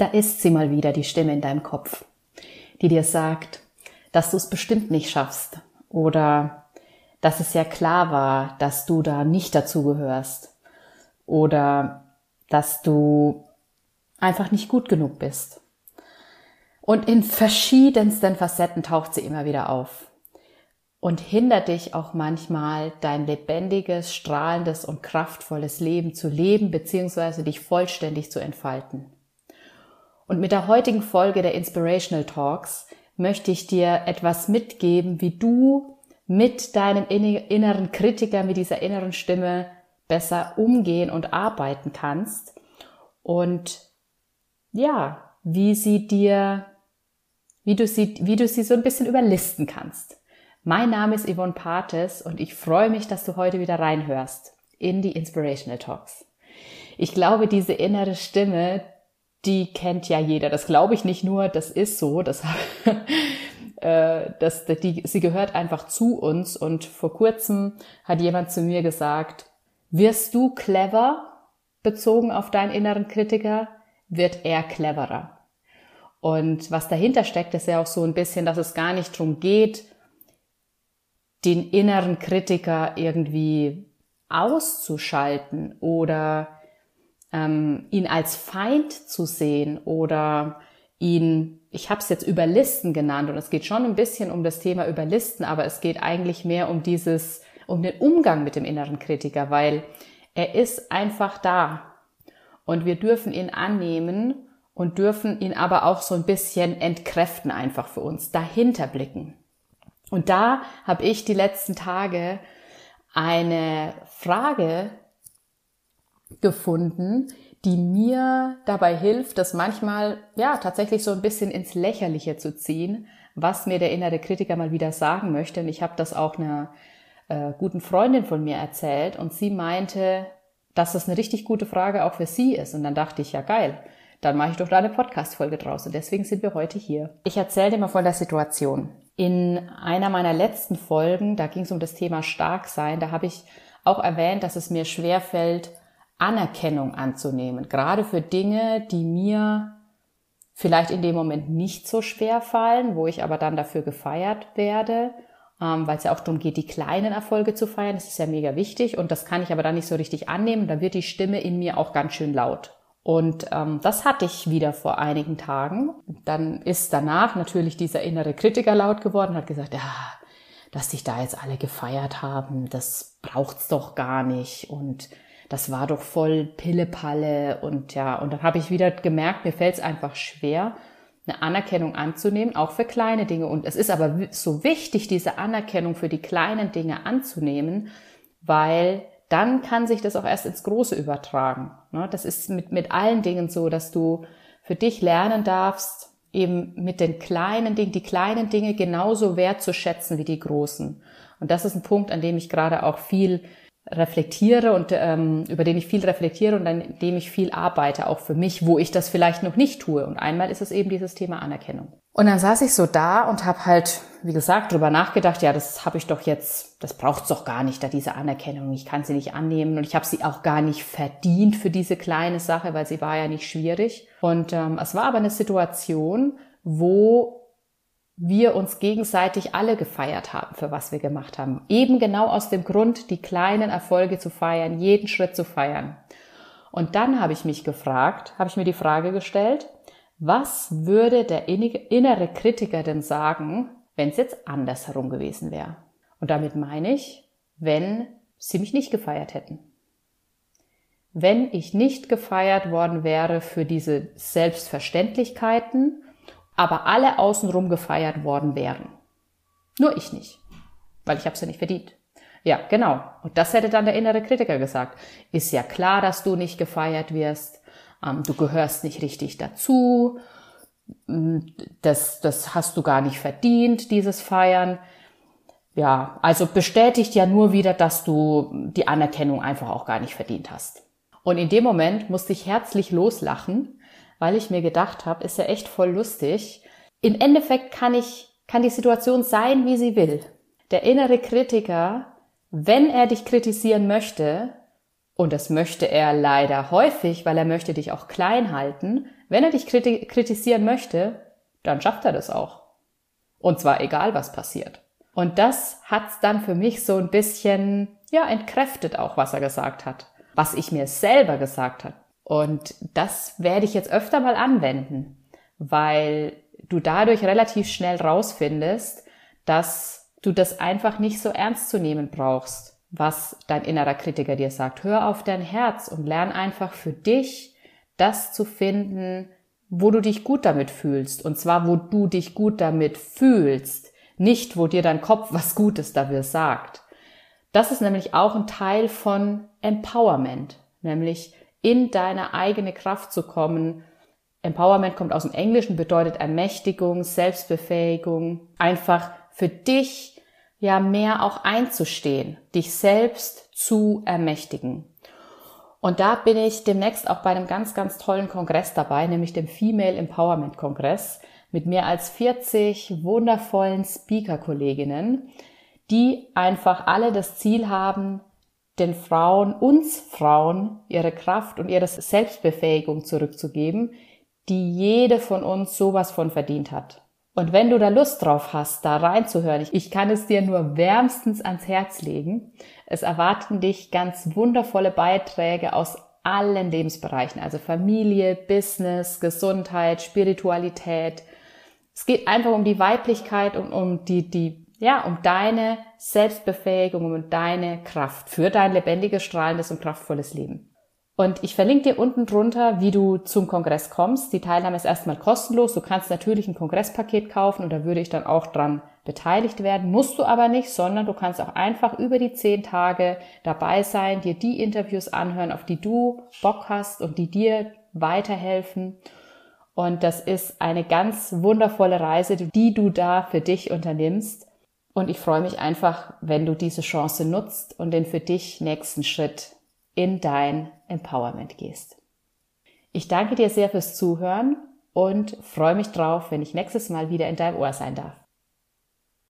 Da ist sie mal wieder, die Stimme in deinem Kopf, die dir sagt, dass du es bestimmt nicht schaffst oder dass es ja klar war, dass du da nicht dazugehörst oder dass du einfach nicht gut genug bist. Und in verschiedensten Facetten taucht sie immer wieder auf und hindert dich auch manchmal, dein lebendiges, strahlendes und kraftvolles Leben zu leben bzw. dich vollständig zu entfalten. Und mit der heutigen Folge der Inspirational Talks möchte ich dir etwas mitgeben, wie du mit deinem inneren Kritiker, mit dieser inneren Stimme besser umgehen und arbeiten kannst und ja, wie sie dir, wie du sie, wie du sie so ein bisschen überlisten kannst. Mein Name ist Yvonne Pates und ich freue mich, dass du heute wieder reinhörst in die Inspirational Talks. Ich glaube, diese innere Stimme, die kennt ja jeder. Das glaube ich nicht nur, das ist so. Das, äh, das, die, sie gehört einfach zu uns. Und vor kurzem hat jemand zu mir gesagt, wirst du clever bezogen auf deinen inneren Kritiker, wird er cleverer. Und was dahinter steckt, ist ja auch so ein bisschen, dass es gar nicht drum geht, den inneren Kritiker irgendwie auszuschalten oder ähm, ihn als Feind zu sehen oder ihn, ich habe es jetzt Überlisten genannt und es geht schon ein bisschen um das Thema Überlisten, aber es geht eigentlich mehr um dieses, um den Umgang mit dem inneren Kritiker, weil er ist einfach da und wir dürfen ihn annehmen und dürfen ihn aber auch so ein bisschen entkräften einfach für uns, dahinter blicken. Und da habe ich die letzten Tage eine Frage gefunden, die mir dabei hilft, das manchmal ja tatsächlich so ein bisschen ins Lächerliche zu ziehen, was mir der innere Kritiker mal wieder sagen möchte. Und ich habe das auch einer äh, guten Freundin von mir erzählt und sie meinte, dass das eine richtig gute Frage auch für sie ist. Und dann dachte ich, ja geil, dann mache ich doch da eine Podcast-Folge draus. Und deswegen sind wir heute hier. Ich erzähle dir mal von der Situation. In einer meiner letzten Folgen, da ging es um das Thema Starksein, da habe ich auch erwähnt, dass es mir schwer fällt, Anerkennung anzunehmen. Gerade für Dinge, die mir vielleicht in dem Moment nicht so schwer fallen, wo ich aber dann dafür gefeiert werde, ähm, weil es ja auch darum geht, die kleinen Erfolge zu feiern. Das ist ja mega wichtig und das kann ich aber dann nicht so richtig annehmen. Da wird die Stimme in mir auch ganz schön laut. Und ähm, das hatte ich wieder vor einigen Tagen. Dann ist danach natürlich dieser innere Kritiker laut geworden, hat gesagt, ja, dass sich da jetzt alle gefeiert haben, das braucht's doch gar nicht und das war doch voll Pillepalle und ja, und dann habe ich wieder gemerkt, mir fällt es einfach schwer, eine Anerkennung anzunehmen, auch für kleine Dinge. Und es ist aber so wichtig, diese Anerkennung für die kleinen Dinge anzunehmen, weil dann kann sich das auch erst ins Große übertragen. Ne? Das ist mit, mit allen Dingen so, dass du für dich lernen darfst, eben mit den kleinen Dingen, die kleinen Dinge genauso wertzuschätzen wie die großen. Und das ist ein Punkt, an dem ich gerade auch viel reflektiere und ähm, über den ich viel reflektiere und an dem ich viel arbeite, auch für mich, wo ich das vielleicht noch nicht tue. Und einmal ist es eben dieses Thema Anerkennung. Und dann saß ich so da und habe halt, wie gesagt, drüber nachgedacht, ja, das habe ich doch jetzt, das braucht's doch gar nicht, da diese Anerkennung. Ich kann sie nicht annehmen und ich habe sie auch gar nicht verdient für diese kleine Sache, weil sie war ja nicht schwierig. Und ähm, es war aber eine Situation, wo wir uns gegenseitig alle gefeiert haben, für was wir gemacht haben. Eben genau aus dem Grund, die kleinen Erfolge zu feiern, jeden Schritt zu feiern. Und dann habe ich mich gefragt, habe ich mir die Frage gestellt, was würde der innere Kritiker denn sagen, wenn es jetzt andersherum gewesen wäre? Und damit meine ich, wenn sie mich nicht gefeiert hätten. Wenn ich nicht gefeiert worden wäre für diese Selbstverständlichkeiten, aber alle außenrum gefeiert worden wären. Nur ich nicht, weil ich habe es ja nicht verdient. Ja, genau. Und das hätte dann der innere Kritiker gesagt. Ist ja klar, dass du nicht gefeiert wirst. Ähm, du gehörst nicht richtig dazu. Mm, das, das hast du gar nicht verdient, dieses Feiern. Ja, also bestätigt ja nur wieder, dass du die Anerkennung einfach auch gar nicht verdient hast. Und in dem Moment musste ich herzlich loslachen, weil ich mir gedacht habe, ist ja echt voll lustig. Im Endeffekt kann ich, kann die Situation sein, wie sie will. Der innere Kritiker, wenn er dich kritisieren möchte Und das möchte er leider häufig, weil er möchte dich auch klein halten. Wenn er dich kritisieren möchte, dann schafft er das auch. Und zwar egal, was passiert. Und das hat's dann für mich so ein bisschen, ja, entkräftet auch, was er gesagt hat. Was ich mir selber gesagt hat. Und das werde ich jetzt öfter mal anwenden, weil du dadurch relativ schnell rausfindest, dass du das einfach nicht so ernst zu nehmen brauchst was dein innerer Kritiker dir sagt. Hör auf dein Herz und lern einfach für dich das zu finden, wo du dich gut damit fühlst. Und zwar, wo du dich gut damit fühlst, nicht wo dir dein Kopf was Gutes dafür sagt. Das ist nämlich auch ein Teil von Empowerment, nämlich in deine eigene Kraft zu kommen. Empowerment kommt aus dem Englischen, bedeutet Ermächtigung, Selbstbefähigung, einfach für dich ja mehr auch einzustehen, dich selbst zu ermächtigen. Und da bin ich demnächst auch bei einem ganz, ganz tollen Kongress dabei, nämlich dem Female Empowerment Kongress mit mehr als 40 wundervollen Speaker-Kolleginnen, die einfach alle das Ziel haben, den Frauen, uns Frauen, ihre Kraft und ihre Selbstbefähigung zurückzugeben, die jede von uns sowas von verdient hat. Und wenn du da Lust drauf hast, da reinzuhören, ich, kann es dir nur wärmstens ans Herz legen. Es erwarten dich ganz wundervolle Beiträge aus allen Lebensbereichen, also Familie, Business, Gesundheit, Spiritualität. Es geht einfach um die Weiblichkeit und um die, die, ja, um deine Selbstbefähigung, um deine Kraft für dein lebendiges, strahlendes und kraftvolles Leben. Und ich verlinke dir unten drunter, wie du zum Kongress kommst. Die Teilnahme ist erstmal kostenlos. Du kannst natürlich ein Kongresspaket kaufen und da würde ich dann auch dran beteiligt werden. Musst du aber nicht, sondern du kannst auch einfach über die zehn Tage dabei sein, dir die Interviews anhören, auf die du Bock hast und die dir weiterhelfen. Und das ist eine ganz wundervolle Reise, die du da für dich unternimmst. Und ich freue mich einfach, wenn du diese Chance nutzt und den für dich nächsten Schritt in dein Empowerment gehst. Ich danke dir sehr fürs Zuhören und freue mich drauf, wenn ich nächstes Mal wieder in deinem Ohr sein darf.